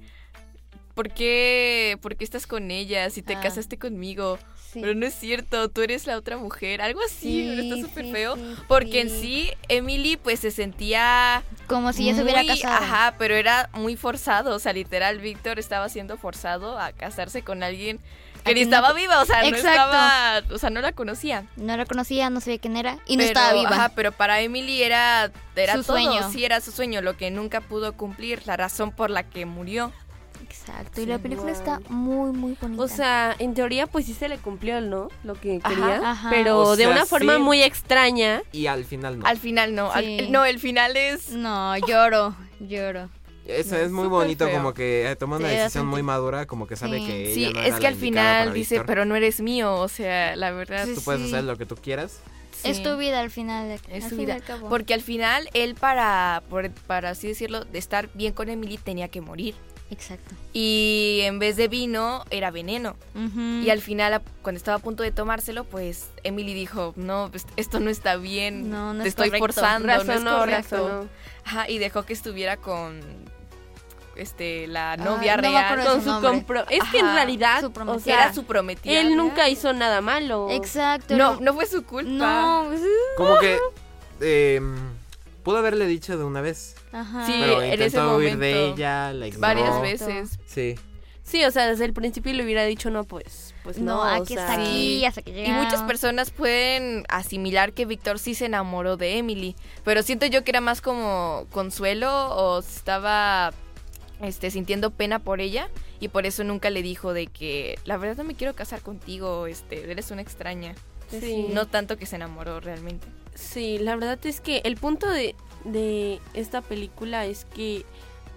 ¿Por qué, ¿Por qué estás con ella si te Ah. casaste conmigo? Sí. Pero no es cierto, tú eres la otra mujer. Algo así, pero está Sí, súper sí, feo. sí, Porque en sí. sí, Emily pues se sentía... Como si ya se hubiera muy- casado. Ajá, pero era muy forzado. O sea, literal, Víctor estaba siendo forzado a casarse con alguien que ni no estaba viva. O sea, no estaba... O sea, no la conocía. No la conocía, no sabía quién era y no Pero, estaba viva. Ajá, pero para Emily era, era Su todo, sueño. sí, era su sueño, lo que nunca pudo cumplir, la razón por la que murió. Exacto, y la película Wow. está muy, muy bonita. O sea, en teoría, pues sí se le cumplió, ¿no? Lo que Ajá, quería. ajá. Pero O de sea, una forma sí. muy extraña. Y al final no. Al final no, al- no, el final es... No, lloro, lloro. Eso No, es muy bonito, feo. como que eh, toma una Sí, decisión muy madura, como que sabe Sí. que Sí, ella no es era que la al final dice, Víctor. pero no eres mío, o sea, la verdad. Sí, Tú puedes sí. hacer lo que tú quieras. sí. Es tu vida al final. Es al y vida. al cabo. Porque al final él para, por- para así decirlo, de estar bien con Emily tenía que morir. Exacto. Y en vez de vino era veneno. Y al final, cuando estaba a punto de tomárselo, pues Emily dijo, no, pues, esto no está bien, No, no te es estoy correcto. forzando, no es correcto. Ajá, y dejó que estuviera con este la novia no me real. Con su su compro. Es que en realidad, su o sea, era su prometida. él nunca hizo nada malo. Exacto. No, no fue su culpa. No. pues, Como que eh, pudo haberle dicho de una vez, Ajá. Sí, pero en ese intentó huir de ella, la ignoró. Varias veces. Sí. Sí, o sea, desde el principio le hubiera dicho, no, pues, pues no. No, o aquí sea, está aquí, hasta que Y muchas personas pueden asimilar que Víctor sí se enamoró de Emily, pero siento yo que era más como consuelo o estaba este sintiendo pena por ella y por eso nunca le dijo de que la verdad no me quiero casar contigo, este, eres una extraña. Sí. No tanto que se enamoró realmente. Sí, la verdad es que el punto de, de esta película es que,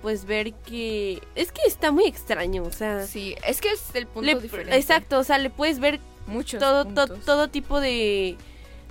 pues, ver que... Es que está muy extraño, o sea... Sí, es que es el punto le- diferente. exacto, o sea, le puedes ver Muchos todo, to- todo tipo de,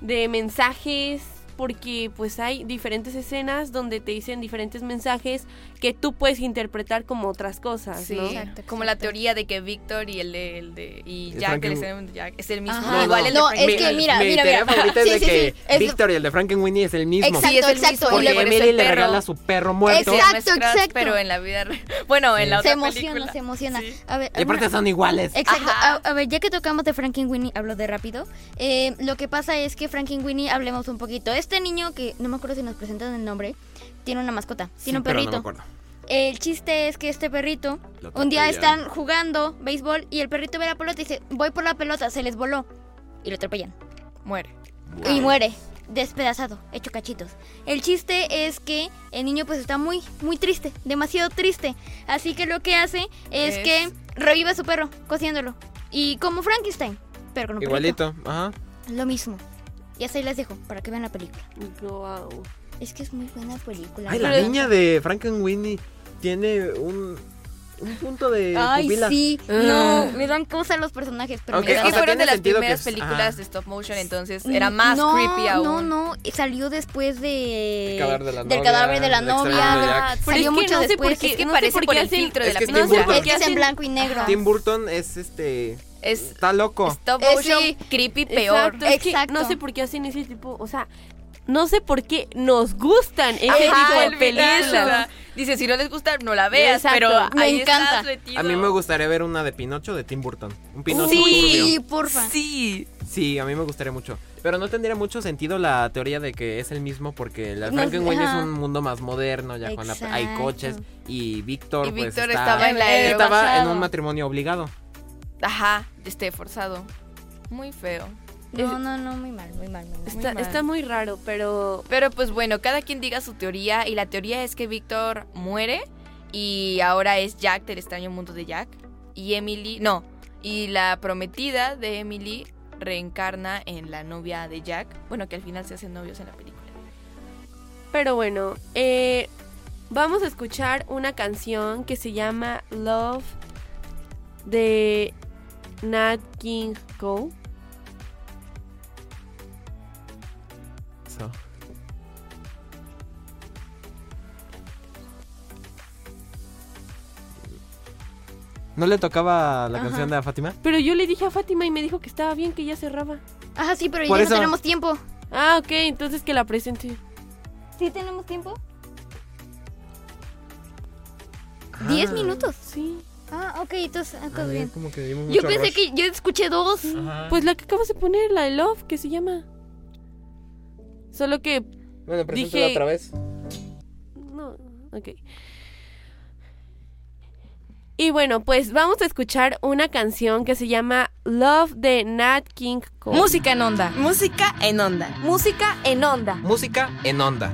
de mensajes, porque pues hay diferentes escenas donde te dicen diferentes mensajes que tú puedes interpretar como otras cosas, Sí, ¿no? Exacto, como la exacto. teoría de que Víctor y el de, el de y El Jack, el de Jack, es el mismo. Ajá. Igual el de No, es que mira, mi mira, teoría mira. favorita es Sí, de sí, que sí, es- Víctor y el de Frankenweenie es el mismo. Exacto, Sí, es el exacto, mismo. Porque Emily el le perro. regala a su perro muerto. Exacto, no es exacto. Pero en la vida bueno, en la Se otra emociona, película. se emociona. Sí. A ver, Y aparte son iguales. Exacto. A, ver, ya que tocamos de Frankenweenie, hablo de rápido. Eh, lo que pasa es que Frankenweenie, hablemos un poquito. Este niño que no me acuerdo si nos presentan el nombre, tiene una mascota, tiene un pero no perrito. me acuerdo. el chiste es que este perrito, un día están jugando béisbol y el perrito ve la pelota y dice, voy por la pelota, se les voló. Y lo atropellan. Muere. Y muere, despedazado, hecho cachitos. El chiste es que el niño pues está muy, muy triste, demasiado triste. Así que lo que hace es, Es- que revive a su perro, cociéndolo. Y como Frankenstein, pero con un perrito. Igualito, ajá. Lo mismo. Y así les dejo, para que vean la película. Wow. Es que es muy buena película. Ay, la Pero- niña de Frankenweenie tiene un, un punto de Ay, pupila. sí. No, me dan cosas los personajes, pero Ok, me Es o que sea, fueron de las primeras es- películas ajá. de stop motion, entonces era más no, creepy aún. No, no, salió después de... El cadáver de la del novia, cadáver de la del novia. de. Ah, Salió es que mucho no sé después. por qué- Es que no parece por el hacen- filtro de la película. Es que es en blanco y negro. Tim Burton es este. Es Está loco. stop motion sí. creepy peor. Exacto, es que no sé por qué hacen ese tipo, o sea, no sé por qué nos gustan ese Ajá, tipo de películas. Dice, si no les gusta, no la veas, Exacto. pero Me ahí encanta. estás. A mí me gustaría ver una de Pinocho de Tim Burton. Un Pinocho Sí, turbio. porfa. Sí. Sí, a mí me gustaría mucho. Pero no tendría mucho sentido la teoría de que es el mismo porque la No, Frankenweenie es un mundo más moderno, ya con la, hay coches y Víctor Y pues Víctor está- estaba en la era estaba en un matrimonio obligado. Ajá, este forzado. Muy feo. No, no, no, muy mal, muy mal, muy mal. Está, mal. está muy raro, pero Pero pues bueno, cada quien diga su teoría y la teoría es que Víctor muere y ahora es Jack del extraño mundo de Jack y Emily, no, y la prometida de Emily reencarna en la novia de Jack, bueno, que al final se hacen novios en la película. pero bueno, eh, vamos a escuchar una canción que se llama Love de Nat King Cole. So. ¿No le tocaba la Ajá. canción de Fátima? Pero yo le dije a Fátima y me dijo que estaba bien, que ya cerraba. Ajá, sí, pero Por ya eso- no tenemos tiempo. Ah, ok, entonces que la presente. ¿Sí tenemos tiempo? ¿Diez Ah. minutos? Sí. Ah, ok, entonces, ah, ya bien. como que dimos Yo mucho pensé rush. que yo escuché dos. Ajá. Pues la que acabas de poner, la de Love, que se llama. Solo que Bueno, preséntala dije- otra vez. No, ok. Y bueno, pues vamos a escuchar una canción que se llama Love de Nat King Cole. Música en onda. Música en onda. Música en onda. Música en onda.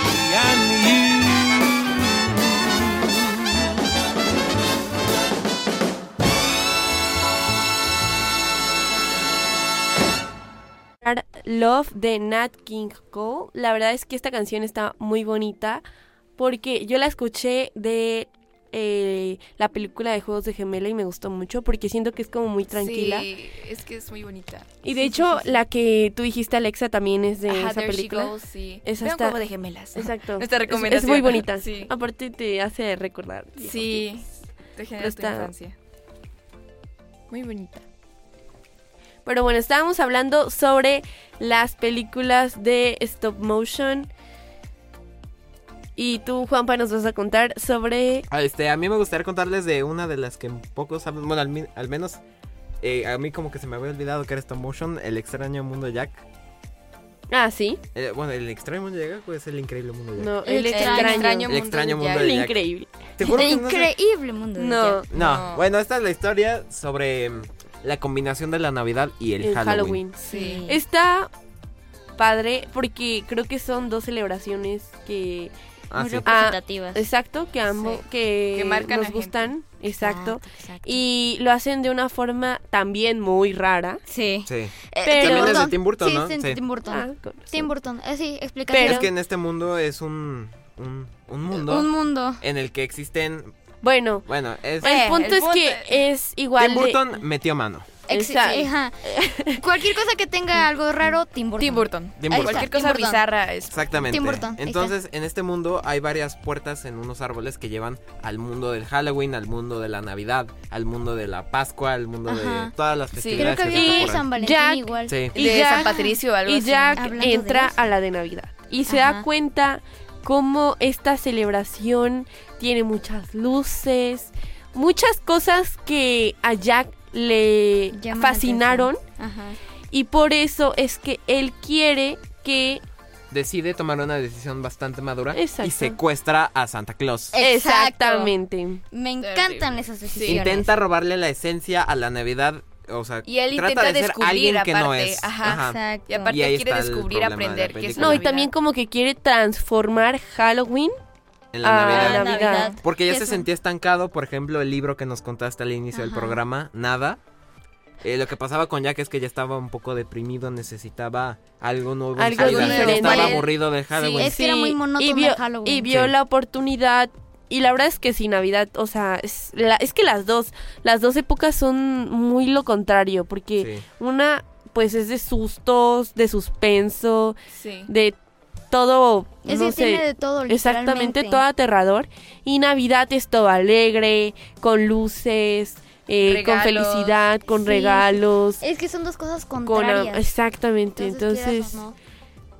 Love de Nat King Cole. La verdad es que esta canción está muy bonita porque yo la escuché de eh, la película de Juegos de Gemela y me gustó mucho porque siento que es como muy tranquila. Sí, es que es muy bonita. Y de hecho, la que tú dijiste, Alexa, también es de Ajá, esa película. Goes, Vean está- Juego de gemelas. Exacto. Nuestra Es- recomendación. Es, muy bonita. Sí. Aparte te hace recordar. Sí. Te genera tu está- infancia. Muy bonita. Pero bueno, estábamos hablando sobre las películas de stop motion. Y tú, Juanpa, nos vas a contar sobre... Ah, Este, a mí me gustaría contarles de una de las que pocos saben, bueno, al, menos eh, a mí como que se me había olvidado que era stop motion, El extraño mundo de Jack. Ah, sí. Eh, bueno, El extraño mundo de Jack o es El increíble mundo de Jack. No, El el, extraño. El extraño mundo Jack. de El Jack. increíble. Te juro que no sé- Increíble mundo. de No, Jack. No, No. bueno, esta es la historia sobre la combinación de la Navidad y el, el Halloween. Halloween. Sí. Está padre porque creo que son dos celebraciones que... Ah, Muy sí. representativas. Exacto, que ambos... Sí. Que, Que marcan nos gustan. Exacto. exacto. Y lo hacen de una forma también muy rara. Sí. Sí. Eh, Pero- Tim También es de Burton. Tim Burton, sí, ¿no? es de. Tim Burton. Ah. Tim Burton. Eh, sí, explicación. Pero- Es que en este mundo es un, un, un mundo Un mundo. en el que existen, Bueno, bueno, es... el Eh, punto el es punto que es igual Tim de- Burton metió mano. Ex- Exacto. Cualquier cosa que tenga algo raro, Tim Burton. Tim Burton. Tim Burton. Cualquier cosa Tim Burton. bizarra es. Exactamente. Tim Burton, Entonces, en este mundo hay varias puertas en unos árboles que llevan al mundo del Halloween, al mundo de la Navidad, al mundo de la Pascua, al mundo de Ajá. todas las Sí. festividades Creo que que de. San Valentín Jack- igual. Sí. Y de Jack- San Patricio o algo Y así. Jack de entra a la de Navidad y se Ajá. da cuenta cómo esta celebración tiene muchas luces, muchas cosas que a Jack le fascinaron Ajá. y por eso es que él quiere que Decide tomar una decisión bastante madura Exacto. y secuestra a Santa Claus. Exactamente Me encantan esas decisiones. Intenta robarle la esencia a la Navidad, o sea, Y él trata intenta de ser descubrir alguien que no es. ajá. Exacto. Y aparte Y ahí quiere descubrir, aprender es no y también como que quiere transformar Halloween En la Ah, Navidad. Navidad. Porque ya ¿Qué se sentía estancado, por ejemplo, el libro que nos contaste al inicio del programa, nada. Eh, lo que pasaba con Jack es que ya estaba un poco deprimido, necesitaba algo nuevo. en Algo diferente. Estaba aburrido de Halloween. es que era muy monótono y vio, Halloween. y vio Sí. la oportunidad y la verdad es que sí Navidad o sea es, la- es que las dos las dos épocas son muy lo contrario porque Sí. una pues es de sustos de suspenso Sí. de todo Es no que tiene sé de todo, exactamente todo aterrador y Navidad es todo alegre con luces eh, con felicidad con Sí. regalos Es que son dos cosas con contrarias. exactamente Entonces, entonces quieras o no.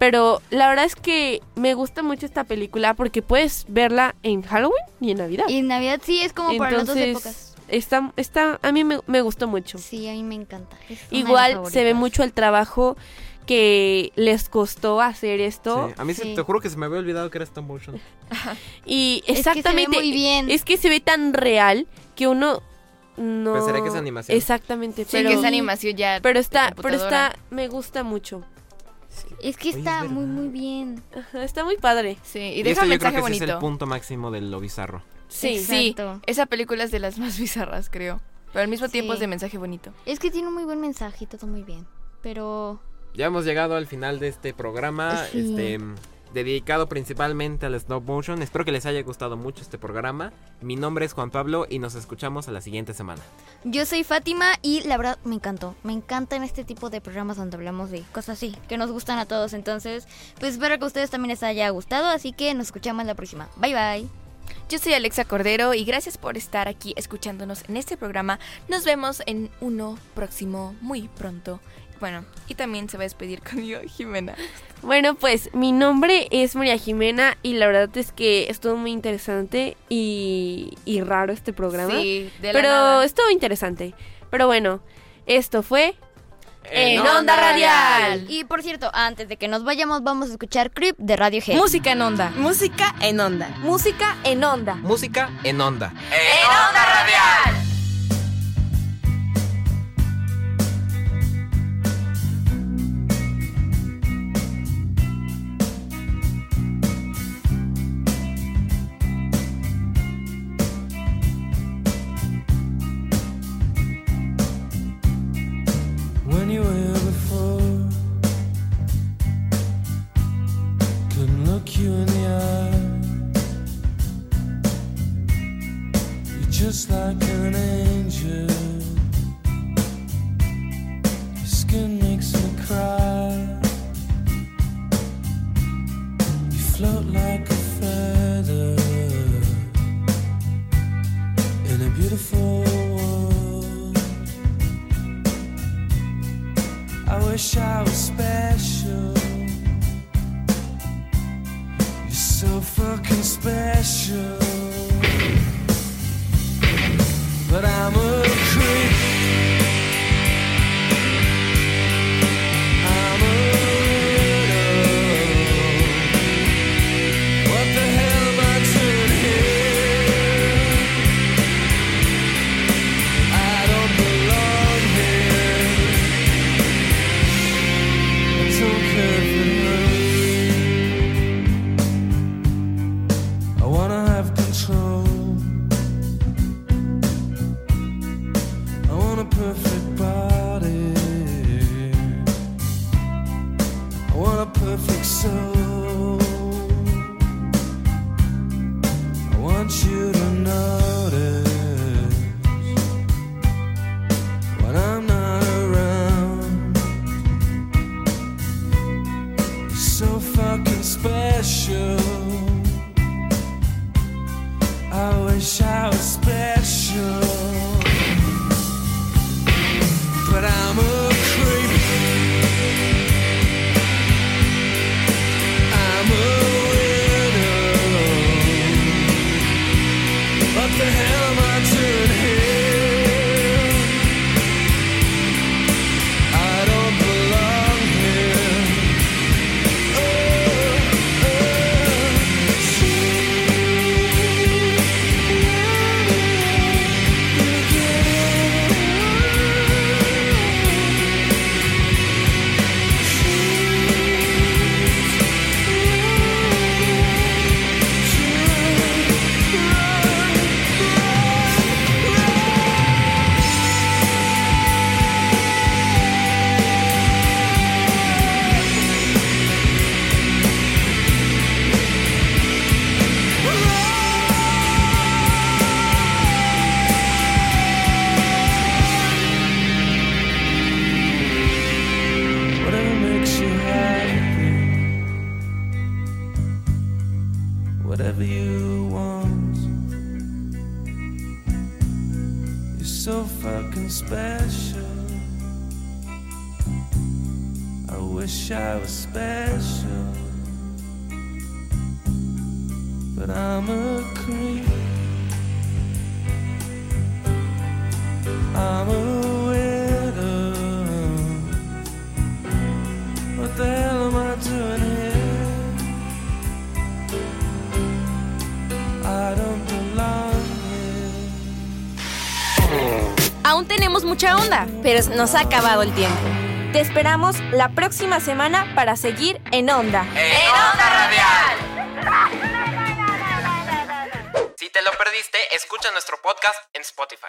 Pero la verdad es que me gusta mucho esta película porque puedes verla en Halloween y en Navidad. Y Navidad sí es como para las dos épocas. Está, está, a mí me, me gustó mucho. Sí, a mí me encanta. Es Igual se ve mucho el trabajo que les costó hacer esto. Sí. A mí se- te juro que se me había olvidado que era stop motion. Y Es que se ve exactamente. muy bien. Es que se ve tan real que uno no. Pensaría que es animación. Exactamente. Sí, pero, que es animación ya. pero está, pero está, me gusta mucho. Es que Oye, está es muy, muy bien. Ajá, Está muy padre. Sí, y Y, deja un yo creo mensaje que sí es bonito. el punto máximo de lo bizarro. Sí. Sí, Exacto. esa película es de las más bizarras, creo. Pero al mismo tiempo Sí. es de mensaje bonito. Es que tiene un muy buen mensaje y todo muy bien. Pero Ya hemos llegado al final de este programa, Sí. este dedicado principalmente al stop motion. Espero que les haya gustado mucho este programa. Mi nombre es Juan Pablo y nos escuchamos a la siguiente semana. yo soy Fátima y la verdad me encantó. Me encantan este tipo de programas donde hablamos de cosas así, que nos gustan a todos. Entonces, pues espero que a ustedes también les haya gustado. Así que nos escuchamos la próxima. Bye bye. Yo soy Alexa Cordero y gracias por estar aquí escuchándonos en este programa. Nos vemos en uno próximo muy pronto. Bueno, y también se va a despedir conmigo, Jimena. Bueno, pues mi nombre es María Jimena y la verdad es que estuvo muy interesante y, y raro este programa. Sí, de la Pero nada. estuvo interesante. Pero bueno, esto fue En Onda Radial. Y por cierto, antes de que nos vayamos, vamos a escuchar Creep de Radiohead. Música en onda. Música en onda. Música en onda. Música en onda. when taken pero nos ha acabado el tiempo. Te esperamos la próxima semana para seguir en onda. Si te lo perdiste, escucha nuestro podcast en Spotify.